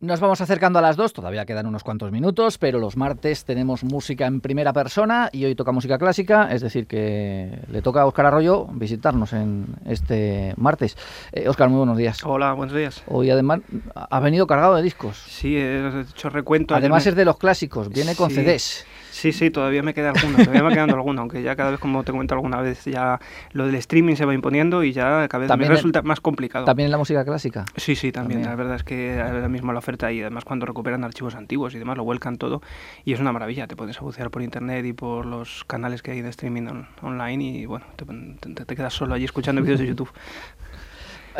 Nos vamos acercando a las dos, todavía quedan unos cuantos minutos, pero los martes tenemos música en primera persona y hoy toca música clásica, es decir, que le toca a Óscar Arroyo visitarnos en este martes. Eh, Óscar, muy buenos días. Hola, buenos días. Hoy además ha venido cargado de discos. Sí, he hecho recuento. Además es de los clásicos, viene con CDs. Sí, sí, todavía me queda alguno, todavía me quedando alguno, aunque ya cada vez, como te comento alguna vez, ya lo del streaming se va imponiendo y ya cada vez me resulta más complicado. ¿También en la música clásica? Sí, sí, también. La verdad es que ahora mismo la oferta y además cuando recuperan archivos antiguos y demás lo vuelcan todo y es una maravilla. Te puedes bucear por internet y por los canales que hay de streaming online y bueno, te, te quedas solo allí escuchando vídeos de YouTube.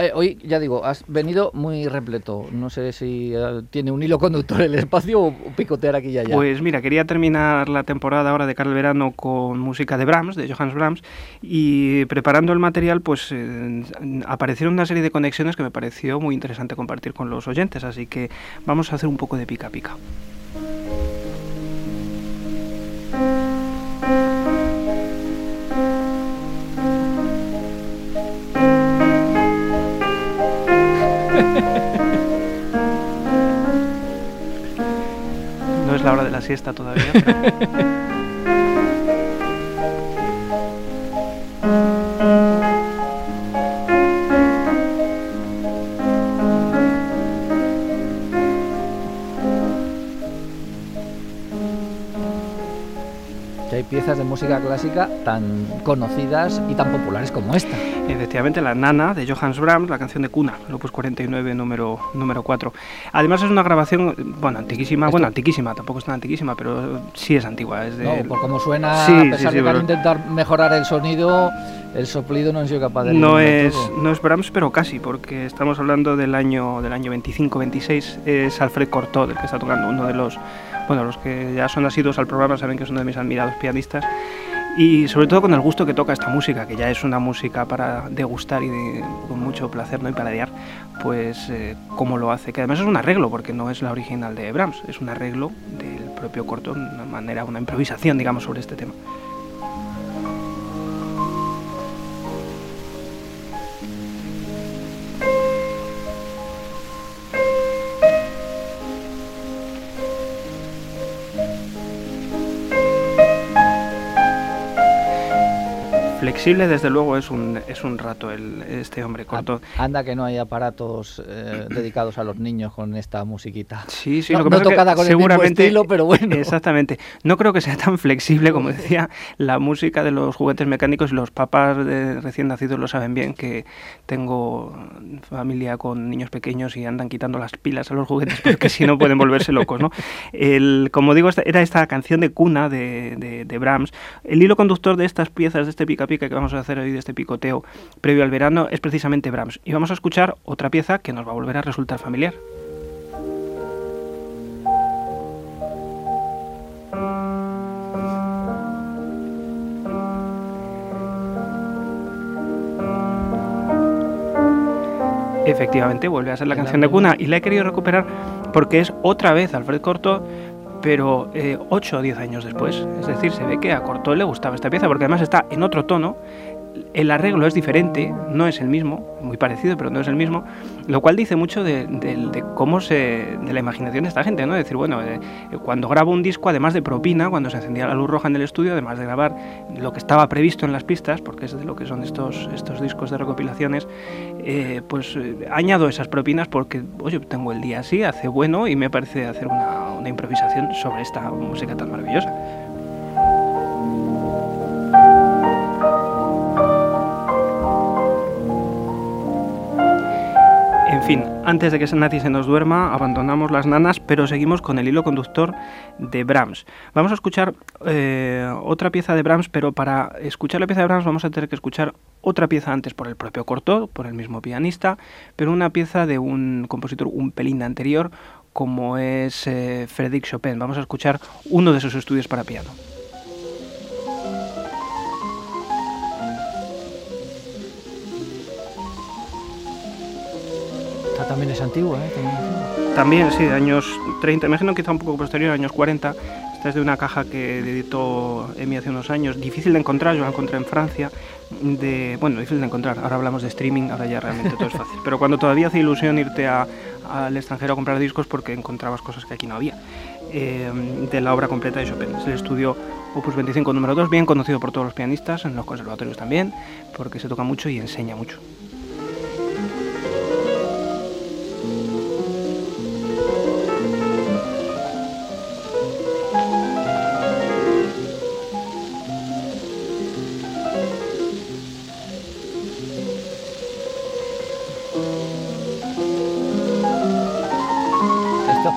Eh, hoy, ya digo, has venido muy repleto. No sé si eh, tiene un hilo conductor el espacio o picotear aquí y allá. Pues mira, quería terminar la temporada ahora de Carl Verano con música de Brahms, de Johannes Brahms, y preparando el material, pues eh, aparecieron una serie de conexiones que me pareció muy interesante compartir con los oyentes. Así que vamos a hacer un poco de pica pica. La hora de la siesta todavía. hay piezas de música clásica tan conocidas y tan populares como esta. Efectivamente, La Nana de Johannes Brahms, la canción de cuna, Opus 49, número, número 4. Además es una grabación, bueno, antiquísima, bueno, antiquísima, tampoco es tan antiquísima, pero sí es antigua. Es de... No, por cómo suena, a pesar de intentar mejorar el sonido, el soplido no han sido capaz de... No es, no es Brahms, pero casi, porque estamos hablando del año, del año 25-26, es Alfred Cortot el que está tocando, uno de los bueno, los que ya son asiduos al programa saben que es uno de mis admirados pianistas y sobre todo con el gusto que toca esta música, que ya es una música para degustar y con mucho placer ¿no? y paladear, pues eh, cómo lo hace, que además es un arreglo, porque no es la original de Brahms, es un arreglo del propio corto, una manera, una improvisación, digamos, sobre este tema. Flexible, desde luego, es un, es un rato el, este hombre corto. Anda que no hay aparatos eh, dedicados a los niños con esta musiquita. Sí, sí, no, lo que tocada con seguramente, el estilo, pero bueno. Exactamente. No creo que sea tan flexible como decía la música de los juguetes mecánicos y los papás de recién nacidos lo saben bien, que tengo familia con niños pequeños y andan quitando las pilas a los juguetes porque si no pueden volverse locos, ¿no? El, como digo, era esta canción de cuna de, de, de Brahms. El hilo conductor de estas piezas, de este pica pica que vamos a hacer hoy de este picoteo previo al verano es precisamente Brahms. Y vamos a escuchar otra pieza que nos va a volver a resultar familiar. Efectivamente, vuelve a ser la canción de cuna y la he querido recuperar porque es otra vez Alfred Corto pero 8 eh, o 10 años después. Es decir, se ve que a Cortot le gustaba esta pieza porque además está en otro tono el arreglo es diferente, no es el mismo, muy parecido, pero no es el mismo, lo cual dice mucho de, cómo se. de la imaginación de esta gente, ¿no? Es decir, bueno, eh, cuando grabo un disco, además de propina, cuando se encendía la luz roja en el estudio, además de grabar lo que estaba previsto en las pistas, porque es de lo que son estos, estos discos de recopilaciones, eh, pues eh, añado esas propinas porque, oye, tengo el día así, hace bueno y me parece hacer una, una improvisación sobre esta música tan maravillosa. Fin, antes de que Nati se nos duerma, abandonamos las nanas, pero seguimos con el hilo conductor de Brahms. Vamos a escuchar eh, otra pieza de Brahms, pero para escuchar la pieza de Brahms vamos a tener que escuchar otra pieza antes por el propio Cortot, por el mismo pianista, pero una pieza de un compositor un pelín anterior, como es eh, Frédéric Chopin. Vamos a escuchar uno de sus estudios para piano. También es antiguo, ¿eh? También, sí, años 30, imagino quizá un poco posterior, años 40. Esta es de una caja que editó Emi hace unos años, difícil de encontrar, yo la encontré en Francia. De, bueno, difícil de encontrar, ahora hablamos de streaming, ahora ya realmente todo es fácil. Pero cuando todavía hace ilusión irte al extranjero a comprar discos porque encontrabas cosas que aquí no había. Eh, de la obra completa de Chopin. Es el estudio Opus 25 número 2, bien conocido por todos los pianistas, en los conservatorios también, porque se toca mucho y enseña mucho.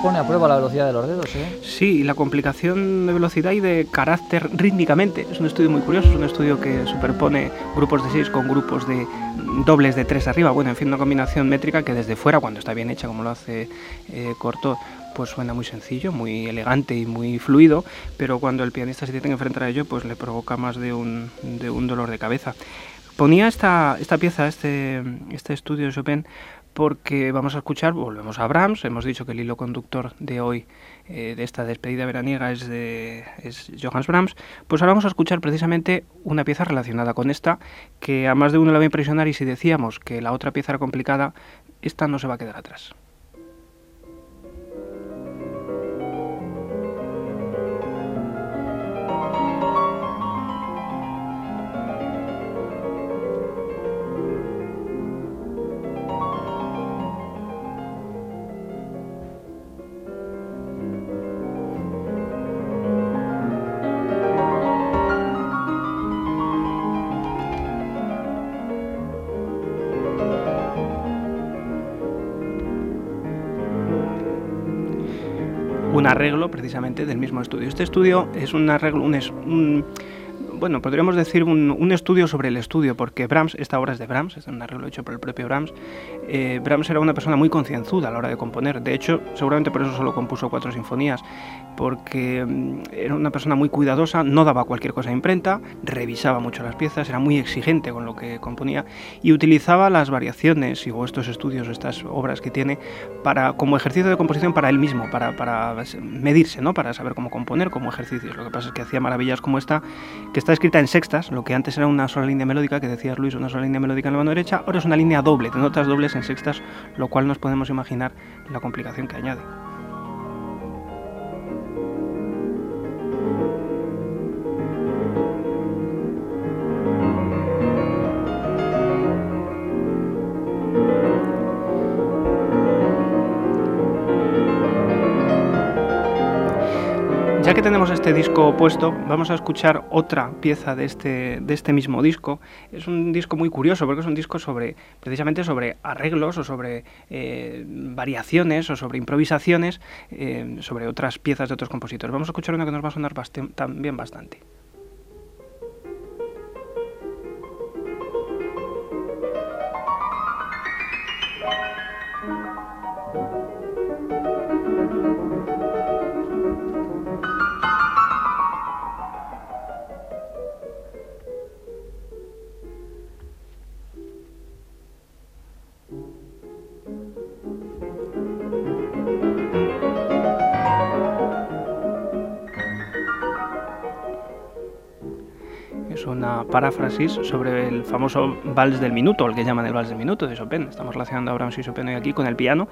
Pone a prueba la velocidad de los dedos, ¿eh? Sí, la complicación de velocidad y de carácter rítmicamente. Es un estudio muy curioso, es un estudio que superpone grupos de seis con grupos de dobles de tres arriba. Bueno, en fin, una combinación métrica que desde fuera, cuando está bien hecha, como lo hace eh, Corto, pues suena muy sencillo, muy elegante y muy fluido, pero cuando el pianista se tiene que enfrentar a ello, pues le provoca más de un, de un dolor de cabeza. Ponía esta, esta pieza, este, este estudio de Chopin, porque vamos a escuchar, volvemos a Brahms, hemos dicho que el hilo conductor de hoy, eh, de esta despedida veraniega, es, de, es Johannes Brahms, pues ahora vamos a escuchar precisamente una pieza relacionada con esta, que a más de uno la va a impresionar y si decíamos que la otra pieza era complicada, esta no se va a quedar atrás. Un arreglo precisamente del mismo estudio. Este estudio es un arreglo, un, un bueno, podríamos decir un, estudio sobre el estudio, porque Brahms, esta obra es de Brahms, es un arreglo hecho por el propio Brahms. Eh, Brahms era una persona muy concienzuda a la hora de componer. De hecho, seguramente por eso solo compuso cuatro sinfonías, porque mm, era una persona muy cuidadosa, no daba cualquier cosa a imprenta, revisaba mucho las piezas, era muy exigente con lo que componía y utilizaba las variaciones o estos estudios, estas obras que tiene, para, como ejercicio de composición para él mismo, para, para medirse, ¿no? para saber cómo componer como ejercicios. Lo que pasa es que hacía maravillas como esta, que está escrita en sextas, lo que antes era una sola línea melódica, que decías Luis, una sola línea melódica en la mano derecha, ahora es una línea doble, de notas dobles en sextas, lo cual nos podemos imaginar la complicación que añade. Ya que tenemos este disco opuesto, vamos a escuchar otra pieza de este, de este mismo disco. Es un disco muy curioso porque es un disco sobre, precisamente sobre arreglos o sobre eh, variaciones o sobre improvisaciones eh, sobre otras piezas de otros compositores. Vamos a escuchar una que nos va a sonar también bastante. Una paráfrasis sobre el famoso vals del minuto, el que llaman el vals del minuto de Chopin. Estamos relacionando a Brahms y Chopin hoy aquí con el piano.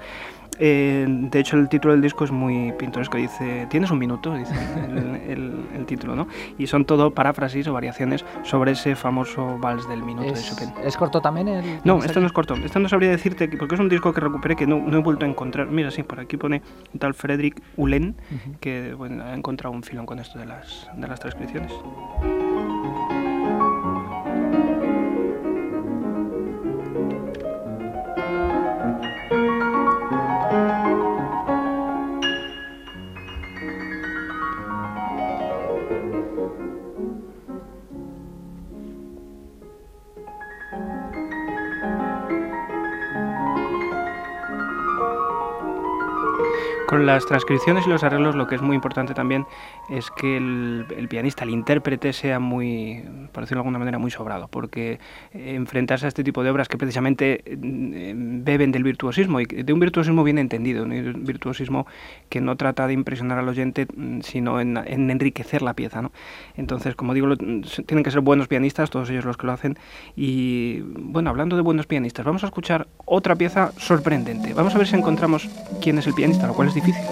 Eh, de hecho, el título del disco es muy pintoresco. Dice, ¿tienes un minuto? Dice el, título, ¿no? Y son todo paráfrasis o variaciones sobre ese famoso vals del minuto de Chopin. ¿Es corto también el...? No, esto no es corto. Esto no sabría decirte, porque es un disco que recuperé que no, no he vuelto a encontrar. Mira, sí, por aquí pone un tal Frederick Ulen, que bueno, ha encontrado un filón con esto de las, de las transcripciones. Con las transcripciones y los arreglos lo que es muy importante también es que el, pianista, el intérprete, sea muy, por decirlo de alguna manera, muy sobrado, porque eh, enfrentarse a este tipo de obras que precisamente mm, beben del virtuosismo, y de un virtuosismo bien entendido, un virtuosismo que no trata de impresionar al oyente, mm, sino en, enriquecer la pieza. ¿no? Entonces, como digo, tienen que ser buenos pianistas, todos ellos los que lo hacen, y bueno, hablando de buenos pianistas, vamos a escuchar otra pieza sorprendente. Vamos a ver si encontramos quién es el pianista, lo cual es difícil.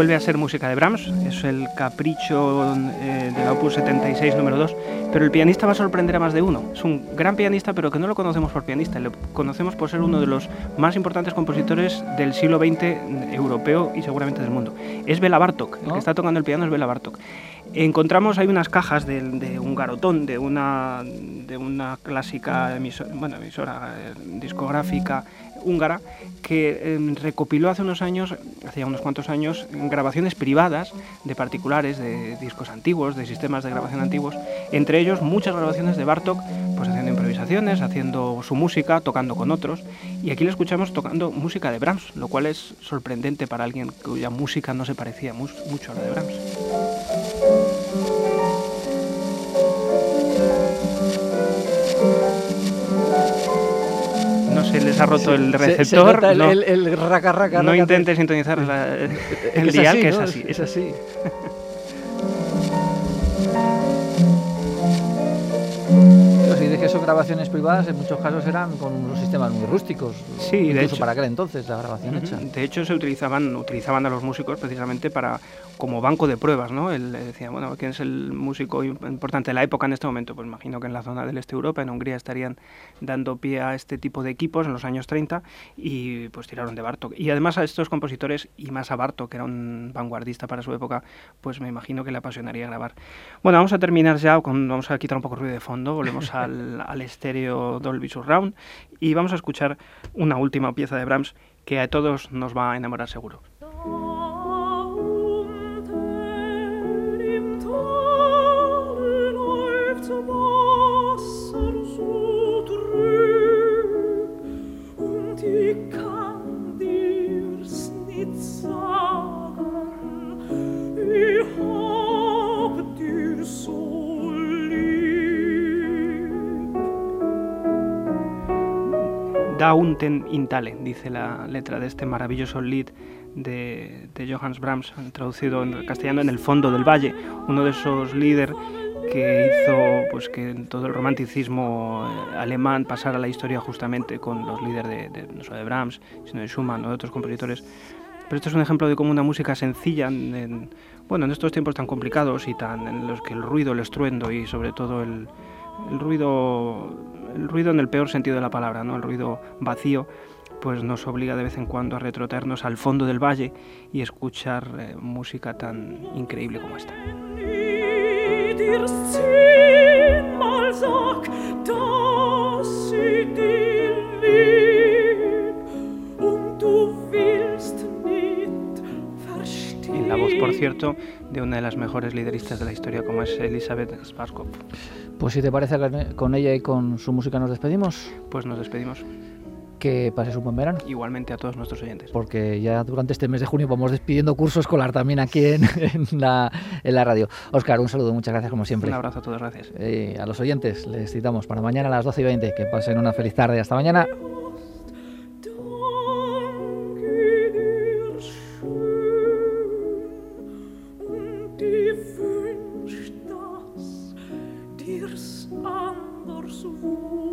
Vuelve a ser música de Brahms, es el capricho eh, de la Opus 76 número 2, pero el pianista va a sorprender a más de uno. Es un gran pianista, pero que no lo conocemos por pianista, lo conocemos por ser uno de los más importantes compositores del siglo XX europeo y seguramente del mundo. Es Bela Bartok, el que está tocando el piano es Bela Bartok. Encontramos hay unas cajas de, un garotón, de una, de una clásica emisora, bueno, emisora eh, discográfica húngara que em, recopiló hace unos años, hacía unos cuantos años, grabaciones privadas de particulares, de discos antiguos, de sistemas de grabación antiguos, entre ellos muchas grabaciones de Bartok, pues haciendo improvisaciones, haciendo su música, tocando con otros, y aquí le escuchamos tocando música de Brahms, lo cual es sorprendente para alguien cuya música no se parecía mucho a la de Brahms. Se les ha roto el receptor. no, el, raca, raca, no intentes sintonizar el dial, que es así. Es así. que son grabaciones privadas, en muchos casos eran con unos sistemas muy rústicos. Sí, de hecho. para aquel entonces, la grabación hecha. De hecho, se utilizaban, utilizaban a los músicos precisamente para como banco de pruebas, ¿no? Él decía, bueno, ¿quién es el músico importante de la época en este momento? Pues imagino que en la zona del este de Europa, en Hungría, estarían dando pie a este tipo de equipos en los años 30 y pues tiraron de Bartok. Y además a estos compositores, y más a Bartok, que era un vanguardista para su época, pues me imagino que le apasionaría grabar. Bueno, vamos a terminar ya, con, vamos a quitar un poco el ruido de fondo, volvemos al, al estéreo Dolby Surround y vamos a escuchar una última pieza de Brahms que a todos nos va a enamorar seguro. Da in tale, dice la letra de este maravilloso lead de, Johannes Brahms, traducido en castellano en el fondo del valle, uno de esos líderes que hizo pues que todo el romanticismo eh, alemán pasara a la historia justamente con los líderes de, no solo Brahms, sino de Schumann o de otros compositores. Pero esto es un ejemplo de cómo una música sencilla, en, bueno, en estos tiempos tan complicados y tan en los que el ruido, el estruendo y sobre todo el ruido, el ruido en el peor sentido de la palabra, ¿no? el ruido vacío, pues nos obliga de vez en cuando a retrotraernos al fondo del valle y escuchar eh, música tan increíble como esta. Voz, por cierto, de una de las mejores lideristas de la historia como es Elizabeth Spaskov. Pues si te parece, con ella y con su música nos despedimos. Pues nos despedimos. Que pases un buen verano. Igualmente a todos nuestros oyentes. Porque ya durante este mes de junio vamos despidiendo curso escolar también aquí en, la, en la, radio. Oscar, un saludo, muchas gracias como siempre. Un abrazo a todos, gracias. Eh, a los oyentes les citamos para mañana a las 12 y 20. Que pasen una feliz tarde. Hasta mañana. 祝福。